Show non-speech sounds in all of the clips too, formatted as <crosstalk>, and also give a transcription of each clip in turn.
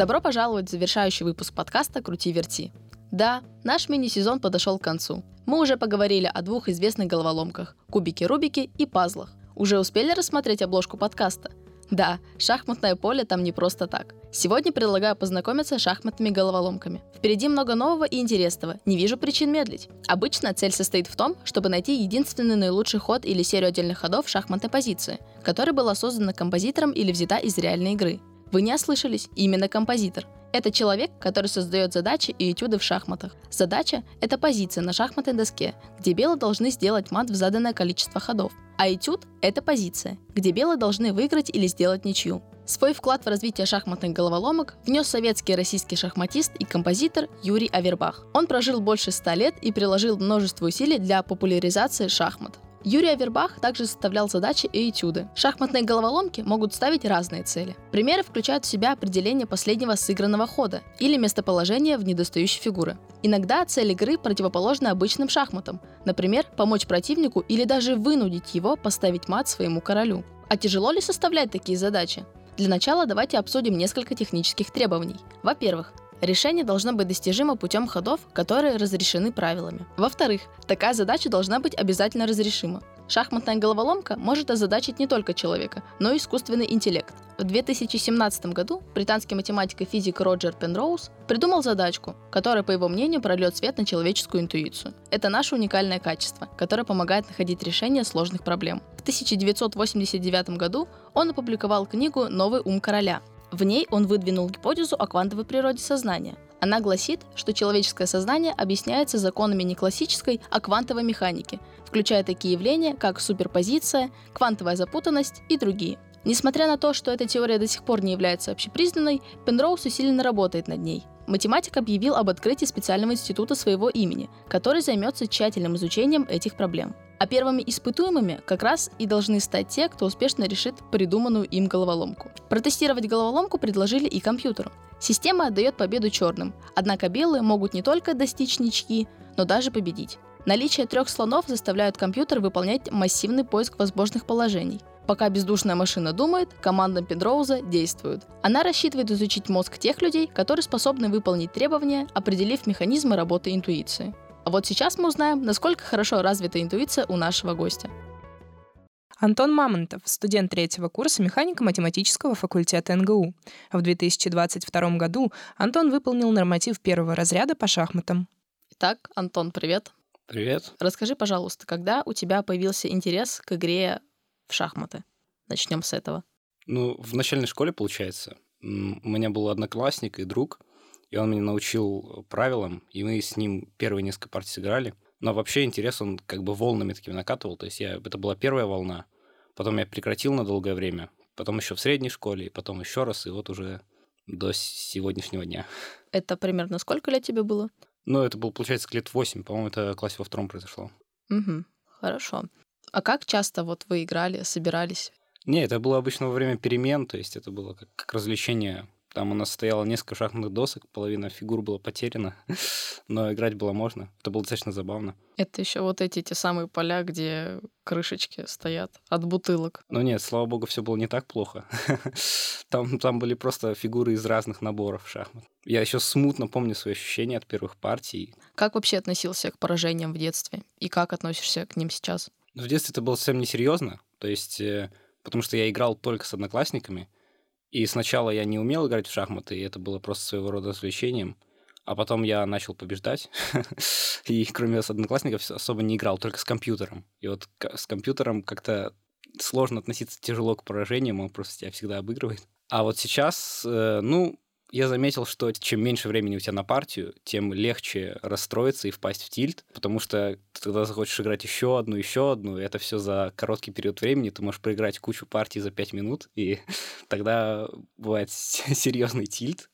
Добро пожаловать в завершающий выпуск подкаста «Крути-верти». Да, наш мини-сезон подошел к концу. Мы уже поговорили о двух известных головоломках – кубике Рубике и пазлах. Уже успели рассмотреть обложку подкаста? Да, шахматное поле там не просто так. Сегодня предлагаю познакомиться с шахматными головоломками. Впереди много нового и интересного, не вижу причин медлить. Обычно цель состоит в том, чтобы найти единственный наилучший ход или серию отдельных ходов шахматной позиции, которая была создана композитором или взята из реальной игры. Вы не ослышались, именно композитор. Это человек, который создает задачи и этюды в шахматах. Задача – это позиция на шахматной доске, где белые должны сделать мат в заданное количество ходов. А этюд – это позиция, где белые должны выиграть или сделать ничью. Свой вклад в развитие шахматных головоломок внес советский и российский шахматист и композитор Юрий Авербах. Он прожил больше ста лет и приложил множество усилий для популяризации шахмат. Юрий Авербах также составлял задачи и этюды. Шахматные головоломки могут ставить разные цели. Примеры включают в себя определение последнего сыгранного хода или местоположение в недостающей фигуры. Иногда цель игры противоположна обычным шахматам, например, помочь противнику или даже вынудить его поставить мат своему королю. А тяжело ли составлять такие задачи? Для начала давайте обсудим несколько технических требований. Во-первых, Решение должно быть достижимо путем ходов, которые разрешены правилами. Во-вторых, такая задача должна быть обязательно разрешима. Шахматная головоломка может озадачить не только человека, но и искусственный интеллект. В 2017 году британский математик и физик Роджер Пенроуз придумал задачку, которая, по его мнению, прольет свет на человеческую интуицию. Это наше уникальное качество, которое помогает находить решение сложных проблем. В 1989 году он опубликовал книгу «Новый ум короля», в ней он выдвинул гипотезу о квантовой природе сознания. Она гласит, что человеческое сознание объясняется законами не классической, а квантовой механики, включая такие явления, как суперпозиция, квантовая запутанность и другие. Несмотря на то, что эта теория до сих пор не является общепризнанной, Пенроуз усиленно работает над ней. Математик объявил об открытии специального института своего имени, который займется тщательным изучением этих проблем. А первыми испытуемыми как раз и должны стать те, кто успешно решит придуманную им головоломку. Протестировать головоломку предложили и компьютеру. Система отдает победу черным, однако белые могут не только достичь ничьи, но даже победить. Наличие трех слонов заставляет компьютер выполнять массивный поиск возможных положений. Пока бездушная машина думает, команда Пендроуза действует. Она рассчитывает изучить мозг тех людей, которые способны выполнить требования, определив механизмы работы интуиции. А вот сейчас мы узнаем, насколько хорошо развита интуиция у нашего гостя. Антон Мамонтов, студент третьего курса механико-математического факультета НГУ. В 2022 году Антон выполнил норматив первого разряда по шахматам. Итак, Антон, привет. Привет. Расскажи, пожалуйста, когда у тебя появился интерес к игре в шахматы? Начнем с этого. Ну, в начальной школе, получается, у меня был одноклассник и друг, и он меня научил правилам, и мы с ним первые несколько партий сыграли. Но вообще интерес он как бы волнами такими накатывал. То есть я, это была первая волна, потом я прекратил на долгое время, потом еще в средней школе, и потом еще раз, и вот уже до сегодняшнего дня. Это примерно сколько лет тебе было? Ну, это было, получается, лет 8. По-моему, это в классе во втором произошло. Угу, хорошо. А как часто вот вы играли, собирались? Не, это было обычно во время перемен, то есть это было как, как развлечение там у нас стояло несколько шахматных досок, половина фигур была потеряна, <laughs> но играть было можно. Это было достаточно забавно. Это еще вот эти те самые поля, где крышечки стоят от бутылок. Ну нет, слава богу, все было не так плохо. <laughs> там, там были просто фигуры из разных наборов шахмат. Я еще смутно помню свои ощущения от первых партий. Как вообще относился к поражениям в детстве? И как относишься к ним сейчас? В детстве это было совсем несерьезно. То есть, э, потому что я играл только с одноклассниками, и сначала я не умел играть в шахматы, и это было просто своего рода развлечением. А потом я начал побеждать, <laughs> и кроме одноклассников особо не играл, только с компьютером. И вот с компьютером как-то сложно относиться тяжело к поражениям, он просто тебя всегда обыгрывает. А вот сейчас, э, ну, я заметил, что чем меньше времени у тебя на партию, тем легче расстроиться и впасть в тильт, потому что ты тогда захочешь играть еще одну, еще одну, и это все за короткий период времени, ты можешь проиграть кучу партий за 5 минут, и <laughs> тогда бывает <laughs> серьезный тильт,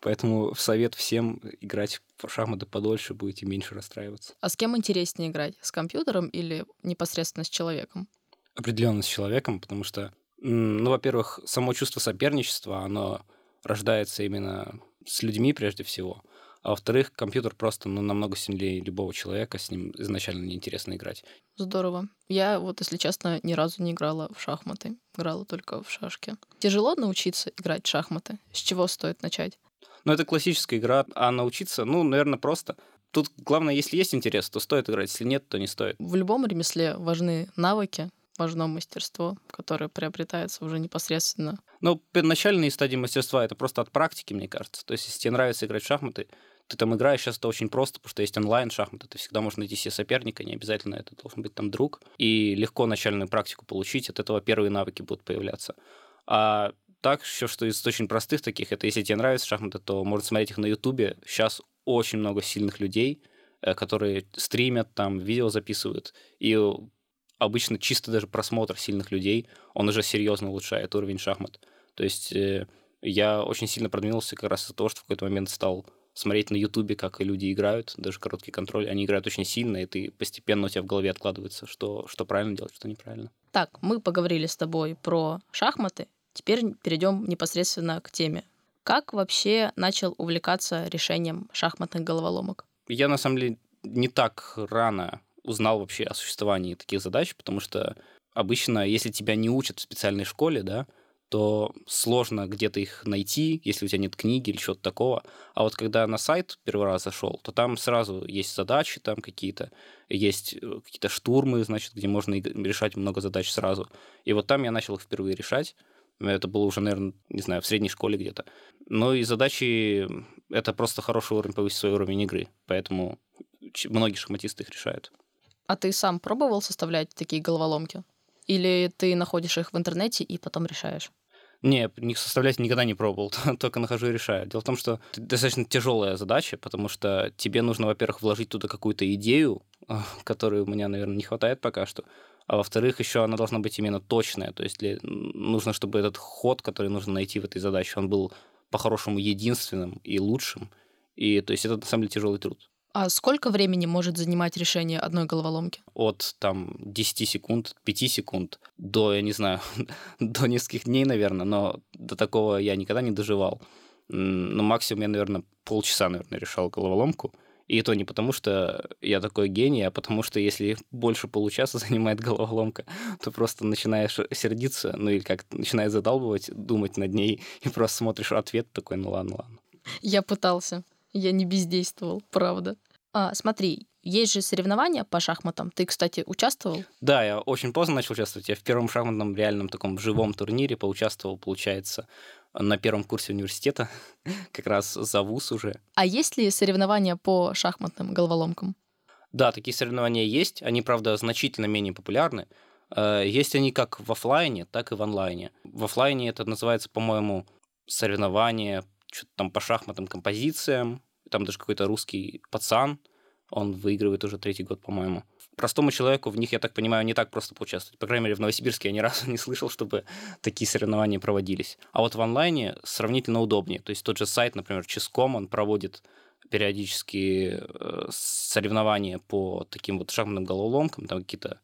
поэтому совет всем играть в шахматы подольше, будете меньше расстраиваться. А с кем интереснее играть? С компьютером или непосредственно с человеком? Определенно с человеком, потому что, ну, во-первых, само чувство соперничества, оно рождается именно с людьми прежде всего. А во-вторых, компьютер просто ну, намного сильнее любого человека, с ним изначально неинтересно играть. Здорово. Я вот, если честно, ни разу не играла в шахматы. Играла только в шашки. Тяжело научиться играть в шахматы? С чего стоит начать? Ну, это классическая игра, а научиться, ну, наверное, просто. Тут главное, если есть интерес, то стоит играть, если нет, то не стоит. В любом ремесле важны навыки, важно мастерство, которое приобретается уже непосредственно. Ну, начальные стадии мастерства это просто от практики, мне кажется. То есть, если тебе нравится играть в шахматы, ты там играешь, сейчас это очень просто, потому что есть онлайн шахматы, ты всегда можешь найти себе соперника, не обязательно это должен быть там друг, и легко начальную практику получить, от этого первые навыки будут появляться. А так, еще что из очень простых таких, это если тебе нравятся шахматы, то можно смотреть их на Ютубе. Сейчас очень много сильных людей, э, которые стримят, там, видео записывают. И обычно чисто даже просмотр сильных людей, он уже серьезно улучшает уровень шахмат. То есть э, я очень сильно продвинулся как раз из-за того, что в какой-то момент стал смотреть на Ютубе, как люди играют, даже короткий контроль. Они играют очень сильно, и ты постепенно у тебя в голове откладывается, что, что правильно делать, что неправильно. Так, мы поговорили с тобой про шахматы. Теперь перейдем непосредственно к теме. Как вообще начал увлекаться решением шахматных головоломок? Я, на самом деле, не так рано узнал вообще о существовании таких задач, потому что обычно, если тебя не учат в специальной школе, да, то сложно где-то их найти, если у тебя нет книги или чего-то такого. А вот когда на сайт первый раз зашел, то там сразу есть задачи там какие-то, есть э, какие-то штурмы, значит, где можно решать много задач сразу. И вот там я начал их впервые решать. Это было уже, наверное, не знаю, в средней школе где-то. Но и задачи — это просто хороший уровень, повысить свой уровень игры. Поэтому многие шахматисты их решают. А ты сам пробовал составлять такие головоломки? Или ты находишь их в интернете и потом решаешь? Не, их составлять никогда не пробовал, <laughs> только нахожу и решаю. Дело в том, что это достаточно тяжелая задача, потому что тебе нужно, во-первых, вложить туда какую-то идею, <laughs> которой у меня, наверное, не хватает пока что, а во-вторых, еще она должна быть именно точная, то есть нужно, чтобы этот ход, который нужно найти в этой задаче, он был по-хорошему единственным и лучшим, и то есть это на самом деле тяжелый труд. А сколько времени может занимать решение одной головоломки? От там 10 секунд, 5 секунд до, я не знаю, <laughs> до нескольких дней, наверное, но до такого я никогда не доживал. Ну, максимум я, наверное, полчаса, наверное, решал головоломку. И это не потому, что я такой гений, а потому что если <laughs> больше получаса <laughs> занимает головоломка, то просто начинаешь сердиться, ну или как начинаешь задалбывать, думать над ней, и просто смотришь ответ такой, ну ладно, ладно. Я пытался. Я не бездействовал, правда. А, смотри, есть же соревнования по шахматам. Ты, кстати, участвовал? Да, я очень поздно начал участвовать. Я в первом шахматном реальном таком живом турнире поучаствовал, получается, на первом курсе университета, <laughs> как раз за ВУЗ уже. А есть ли соревнования по шахматным головоломкам? Да, такие соревнования есть. Они, правда, значительно менее популярны. Э, есть они как в офлайне, так и в онлайне. В офлайне это называется, по-моему, соревнование что-то там по шахматным композициям, там даже какой-то русский пацан, он выигрывает уже третий год, по-моему. Простому человеку в них, я так понимаю, не так просто поучаствовать. По крайней мере, в Новосибирске я ни <laughs> разу не слышал, чтобы такие соревнования проводились. А вот в онлайне сравнительно удобнее. То есть тот же сайт, например, Ческом, он проводит периодически э, соревнования по таким вот шахматным головоломкам, там какие-то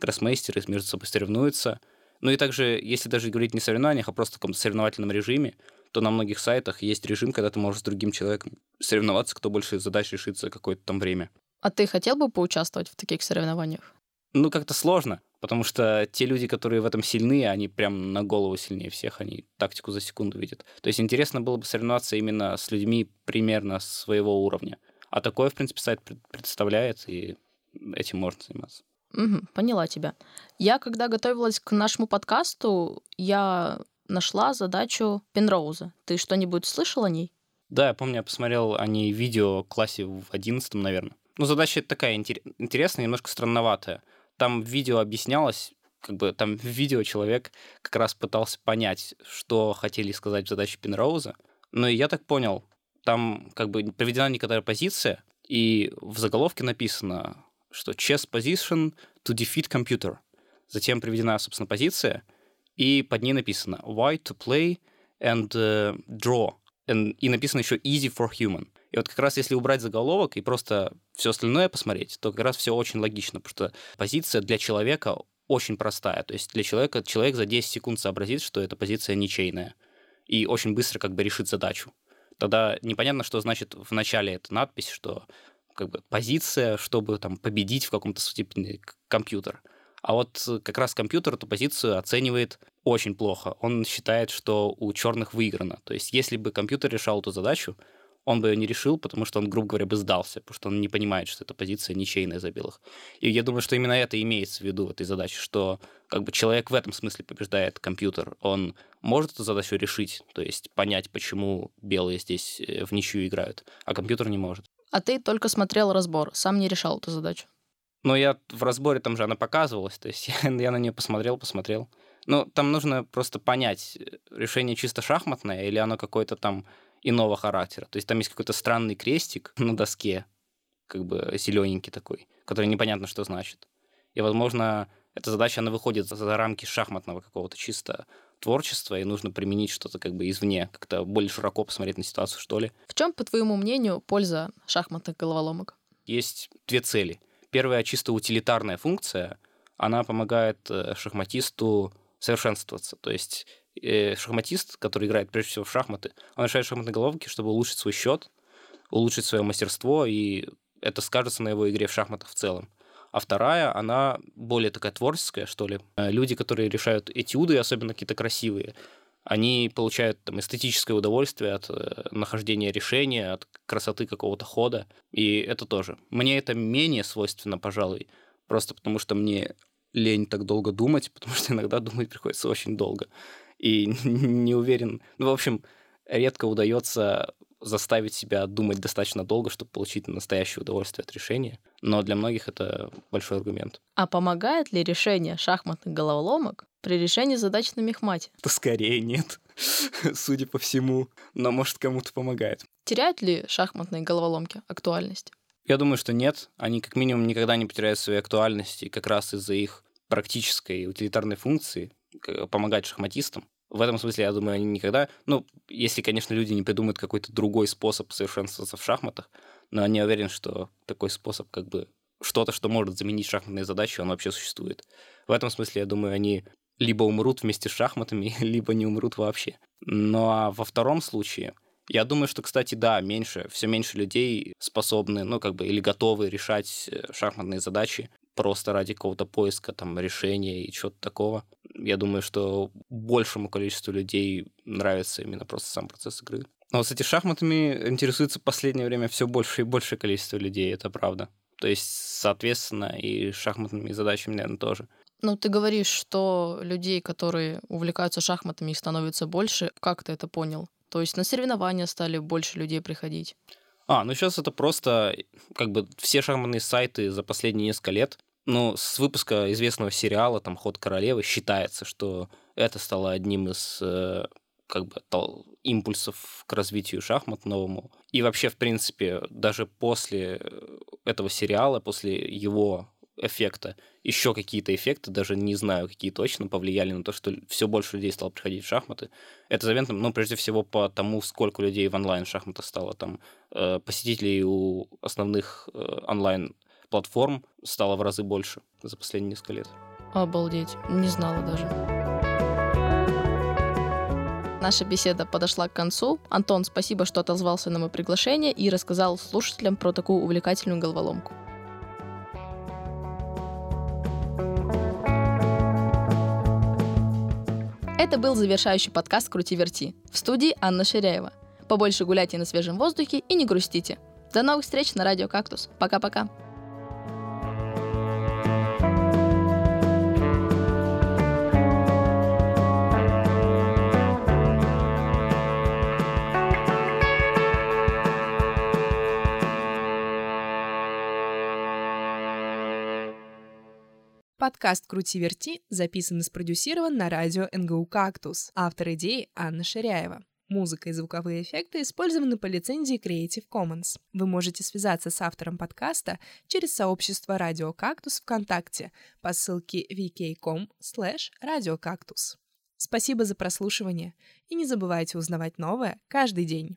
гроссмейстеры между собой соревнуются. Ну и также, если даже говорить не о соревнованиях, а просто в каком-то соревновательном режиме, то на многих сайтах есть режим, когда ты можешь с другим человеком соревноваться, кто больше задач решит за какое-то там время. А ты хотел бы поучаствовать в таких соревнованиях? Ну, как-то сложно, потому что те люди, которые в этом сильны, они прям на голову сильнее всех, они тактику за секунду видят. То есть интересно было бы соревноваться именно с людьми примерно своего уровня. А такое, в принципе, сайт представляет, и этим можно заниматься. Угу, поняла тебя. Я, когда готовилась к нашему подкасту, я нашла задачу Пенроуза. Ты что-нибудь слышал о ней? Да, я помню, я посмотрел о ней видео в классе в одиннадцатом, наверное. Ну, задача такая интересная, немножко странноватая. Там в видео объяснялось, как бы там в видео человек как раз пытался понять, что хотели сказать в задаче Пенроуза. Но я так понял, там как бы проведена некоторая позиция, и в заголовке написано, что chess position to defeat computer. Затем приведена, собственно, позиция — и под ней написано why to play and uh, draw. And, и написано еще easy for human. И вот как раз если убрать заголовок и просто все остальное посмотреть, то как раз все очень логично, потому что позиция для человека очень простая. То есть для человека человек за 10 секунд сообразит, что эта позиция ничейная. И очень быстро как бы решит задачу. Тогда непонятно, что значит в начале эта надпись, что как бы позиция, чтобы там победить в каком-то степени компьютер. А вот э, как раз компьютер эту позицию оценивает очень плохо. Он считает, что у черных выиграно. То есть, если бы компьютер решал эту задачу, он бы ее не решил, потому что он, грубо говоря, бы сдался, потому что он не понимает, что эта позиция ничейная за белых. И я думаю, что именно это имеется в виду в этой задаче, что как бы человек в этом смысле побеждает компьютер. Он может эту задачу решить, то есть понять, почему белые здесь э, в ничью играют, а компьютер не может. А ты только смотрел разбор, сам не решал эту задачу. Но я в разборе, там же она показывалась, то есть <laughs> я, я на нее посмотрел, посмотрел. Ну, там нужно просто понять, э, решение чисто шахматное или оно какое-то там иного характера. То есть там есть какой-то странный крестик <laughs> на доске, как бы зелененький такой, который непонятно, что значит. И, возможно, эта задача, она выходит за рамки шахматного какого-то чисто творчества, и нужно применить что-то как бы извне, как-то более широко посмотреть на ситуацию, что ли. В чем, по твоему мнению, польза шахматных головоломок? Есть две цели. Первая чисто утилитарная функция, она помогает э, шахматисту совершенствоваться. То есть э, шахматист, который играет прежде всего в шахматы, он решает шахматные головки, чтобы улучшить свой счет, улучшить свое мастерство, и это скажется на его игре в шахматах в целом. А вторая, она более такая творческая, что ли. Э, люди, которые решают этюды, особенно какие-то красивые, они получают там, эстетическое удовольствие от э, нахождения решения, от красоты какого-то хода. И это тоже. Мне это менее свойственно, пожалуй, просто потому что мне лень так долго думать, <laughs> потому что иногда думать приходится очень долго. И <laughs> не уверен... Ну, в общем, редко удается заставить себя думать достаточно долго, чтобы получить настоящее удовольствие от решения. Но для многих это большой аргумент. А помогает ли решение шахматных головоломок при решении задач на мехмате? То скорее нет, <laughs> судя по всему. Но может кому-то помогает. Теряют ли шахматные головоломки актуальность? Я думаю, что нет. Они как минимум никогда не потеряют своей актуальности как раз из-за их практической утилитарной функции помогать шахматистам. В этом смысле, я думаю, они никогда... Ну, если, конечно, люди не придумают какой-то другой способ совершенствоваться в шахматах, но я не уверен, что такой способ как бы что-то, что может заменить шахматные задачи, он вообще существует. В этом смысле, я думаю, они либо умрут вместе с шахматами, <laughs> либо не умрут вообще. Ну а во втором случае, я думаю, что, кстати, да, меньше, все меньше людей способны, ну, как бы, или готовы решать э, шахматные задачи просто ради какого-то поиска там решения и чего-то такого. Я думаю, что большему количеству людей нравится именно просто сам процесс игры. Но вот с этими шахматами интересуется в последнее время все больше и большее количество людей, это правда. То есть, соответственно, и шахматными задачами, наверное, тоже. Ну, ты говоришь, что людей, которые увлекаются шахматами, их становится больше. Как ты это понял? То есть на соревнования стали больше людей приходить? А, ну сейчас это просто как бы все шахматные сайты за последние несколько лет ну, с выпуска известного сериала, там, «Ход королевы», считается, что это стало одним из э, как бы импульсов к развитию шахмат новому. И вообще, в принципе, даже после этого сериала, после его эффекта, еще какие-то эффекты, даже не знаю, какие точно, повлияли на то, что все больше людей стало приходить в шахматы. Это заметно, ну, прежде всего, по тому, сколько людей в онлайн-шахматах стало. Там э, посетителей у основных э, онлайн платформ стало в разы больше за последние несколько лет. Обалдеть, не знала даже. Наша беседа подошла к концу. Антон, спасибо, что отозвался на мое приглашение и рассказал слушателям про такую увлекательную головоломку. Это был завершающий подкаст «Крути-верти». В студии Анна Ширяева. Побольше гуляйте на свежем воздухе и не грустите. До новых встреч на радио «Кактус». Пока-пока. Подкаст «Крути-верти» записан и спродюсирован на радио НГУ «Кактус». Автор идеи Анна Ширяева. Музыка и звуковые эффекты использованы по лицензии Creative Commons. Вы можете связаться с автором подкаста через сообщество «Радио Кактус» ВКонтакте по ссылке vk.com radiocactus. Спасибо за прослушивание и не забывайте узнавать новое каждый день.